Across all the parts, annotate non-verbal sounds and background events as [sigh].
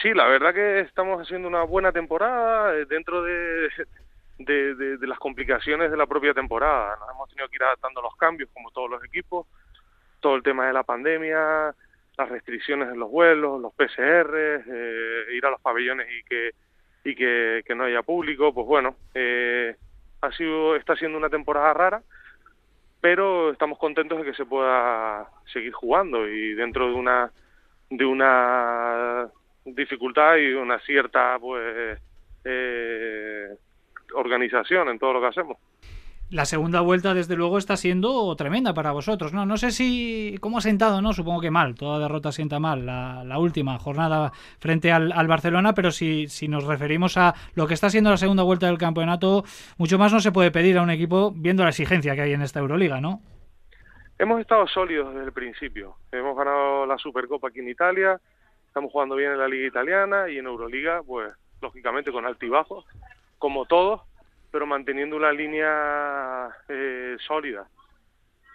Sí, la verdad que estamos haciendo una buena temporada eh, dentro de, de, las complicaciones de la propia temporada. Nos hemos tenido que ir adaptando los cambios, como todos los equipos, todo el tema de la pandemia, las restricciones en los vuelos, los PCR, eh, ir a los pabellones y que y que no haya público, pues bueno, eh, ha sido está siendo una temporada rara, pero estamos contentos de que se pueda seguir jugando y dentro de una de una dificultad y una cierta pues eh, organización en todo lo que hacemos. La segunda vuelta, desde luego, está siendo tremenda para vosotros, ¿no? No sé si cómo ha sentado, ¿no? Supongo que mal, toda derrota sienta mal, la, última jornada frente al, Barcelona, pero si, si nos referimos a lo que está siendo la segunda vuelta del campeonato, mucho más no se puede pedir a un equipo viendo la exigencia que hay en esta Euroliga, ¿no? Hemos estado sólidos desde el principio. Hemos ganado la Supercopa aquí en Italia, estamos jugando bien en la Liga Italiana y en Euroliga, pues lógicamente con altibajos, como todos, pero manteniendo una línea eh, sólida.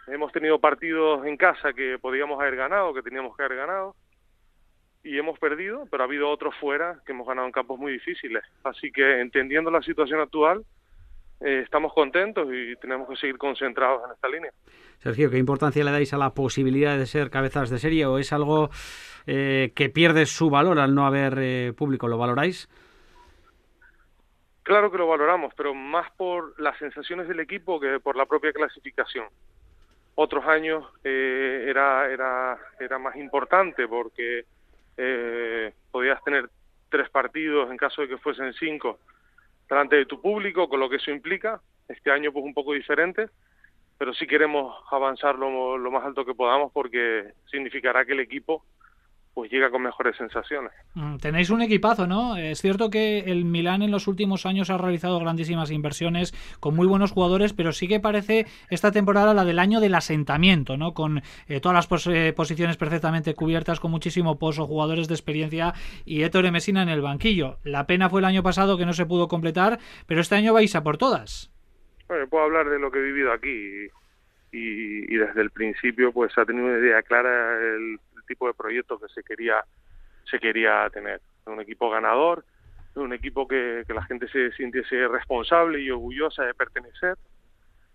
Hemos tenido partidos en casa que podíamos haber ganado, que teníamos que haber ganado, y hemos perdido, pero ha habido otros fuera que hemos ganado en campos muy difíciles. Así que entendiendo la situación actual, eh, estamos contentos y tenemos que seguir concentrados en esta línea. Sergio, ¿qué importancia le dais a la posibilidad de ser cabezas de serie o es algo eh, que pierde su valor al no haber público? ¿Lo valoráis? Claro que lo valoramos, pero más por las sensaciones del equipo que por la propia clasificación. Otros años eh, era, era, era más importante porque eh, podías tener tres partidos en caso de que fuesen cinco delante de tu público, con lo que eso implica. Este año pues un poco diferente, pero sí queremos avanzar lo, lo más alto que podamos porque significará que el equipo pues llega con mejores sensaciones. Mm, tenéis un equipazo, ¿no? Es cierto que el Milán en los últimos años ha realizado grandísimas inversiones con muy buenos jugadores, pero sí que parece esta temporada la del año del asentamiento, ¿no? Con eh, todas las eh, posiciones perfectamente cubiertas, con muchísimo pozo, jugadores de experiencia y Ettore Messina en el banquillo. La pena fue el año pasado que no se pudo completar, pero este año vais a por todas. Bueno, puedo hablar de lo que he vivido aquí y, y desde el principio pues ha tenido una idea clara el tipo de proyecto que se quería se quería tener. Un equipo ganador un equipo que, que la gente se sintiese responsable y orgullosa de pertenecer.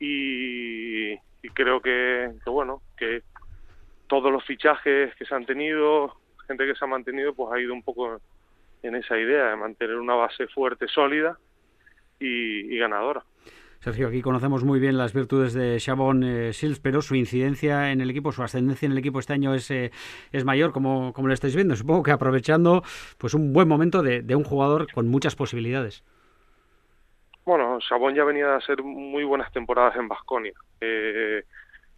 Y, creo que, que, bueno que todos los fichajes que se han tenido gente que se ha mantenido pues ha ido un poco en esa idea de mantener una base fuerte sólida y, y ganadora Sergio, aquí conocemos muy bien las virtudes de Chabón eh, Sils, pero su incidencia en el equipo, su ascendencia en el equipo este año es, eh, es mayor, como, como lo estáis viendo. Supongo que aprovechando pues un buen momento de, de un jugador con muchas posibilidades. Bueno, Chabón ya venía a hacer muy buenas temporadas en Basconia. Eh,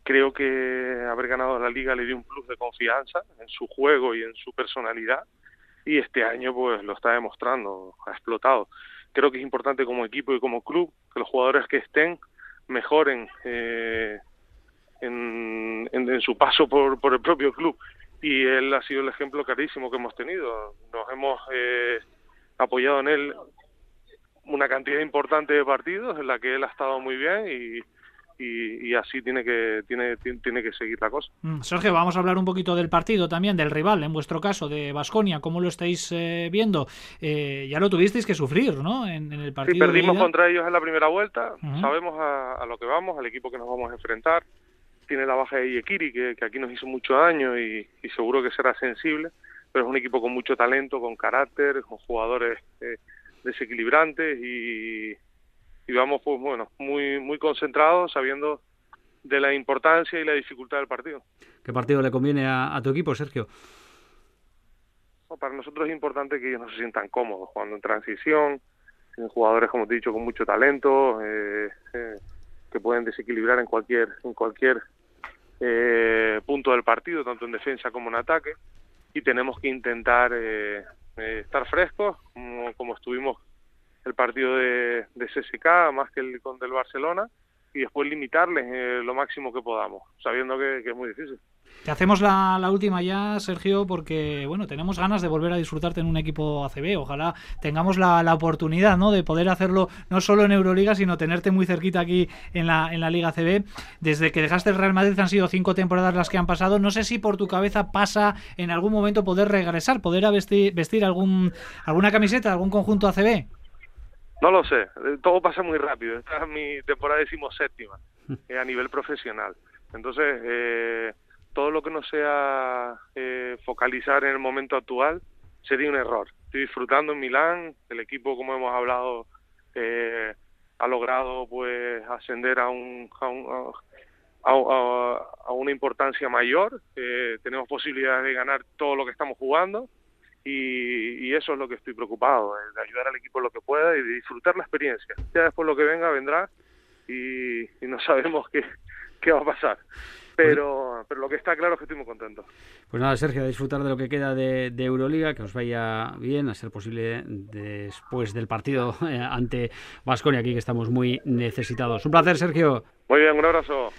creo que haber ganado la liga le dio un plus de confianza en su juego y en su personalidad y este año pues lo está demostrando, ha explotado creo que es importante como equipo y como club que los jugadores que estén mejoren eh, en, en, su paso por, por el propio club. Y él ha sido el ejemplo clarísimo que hemos tenido. Nos hemos eh, apoyado en él una cantidad importante de partidos en la que él ha estado muy bien y, y, así tiene que tiene, tiene que seguir la cosa. Mm, Sergio, vamos a hablar un poquito del partido también, del rival, en vuestro caso, de Basconia, ¿cómo lo estáis eh, viendo? Eh, ya lo tuvisteis que sufrir, ¿no? En, el partido. Sí, perdimos contra ellos en la primera vuelta, sabemos a, lo que vamos, al equipo que nos vamos a enfrentar. Tiene la baja de Yekiri, que, que aquí nos hizo mucho daño y, seguro que será sensible, pero es un equipo con mucho talento, con carácter, con jugadores eh, desequilibrantes y, y vamos pues bueno muy muy concentrados sabiendo de la importancia y la dificultad del partido. ¿Qué partido le conviene a, tu equipo, Sergio? para nosotros es importante que ellos no se sientan cómodos jugando en transición, jugadores como te he dicho con mucho talento, eh, eh, que pueden desequilibrar en cualquier en cualquier eh, punto del partido, tanto en defensa como en ataque, y tenemos que intentar estar frescos, como, como estuvimos el partido de, de CSK más que el con del Barcelona y después limitarles eh, lo máximo que podamos, sabiendo que, es muy difícil. Te hacemos la, última ya, Sergio, porque bueno, tenemos ganas de volver a disfrutarte en un equipo ACB. Ojalá tengamos la, la, oportunidad ¿no? de poder hacerlo no solo en Euroliga, sino tenerte muy cerquita aquí en la, en la Liga ACB. Desde que dejaste el Real Madrid han sido cinco temporadas las que han pasado. No sé si por tu cabeza pasa en algún momento poder regresar, poder vestir, vestir algún, alguna camiseta, algún conjunto ACB. No lo sé, eh, todo pasa muy rápido. Esta es mi temporada séptima [laughs] eh, a nivel profesional. Entonces, eh, todo lo que no sea eh, focalizar en el momento actual sería un error. Estoy disfrutando en Milán, el equipo, como hemos hablado, eh, ha logrado pues ascender a un, a, a, una importancia mayor. Eh, tenemos posibilidades de ganar todo lo que estamos jugando y, eso es lo que estoy preocupado, de ayudar al equipo lo que pueda y de disfrutar la experiencia. Ya después lo que venga vendrá y, y no [laughs] sabemos qué, qué va a pasar. Pero, pero lo que está claro es que estoy muy contento. Pues nada, Sergio, a disfrutar de lo que queda de, Euroliga, que os vaya bien, a ser posible después del partido [laughs] eh, ante Vasconia, aquí que estamos muy necesitados. Un placer, Sergio. Muy bien, un abrazo.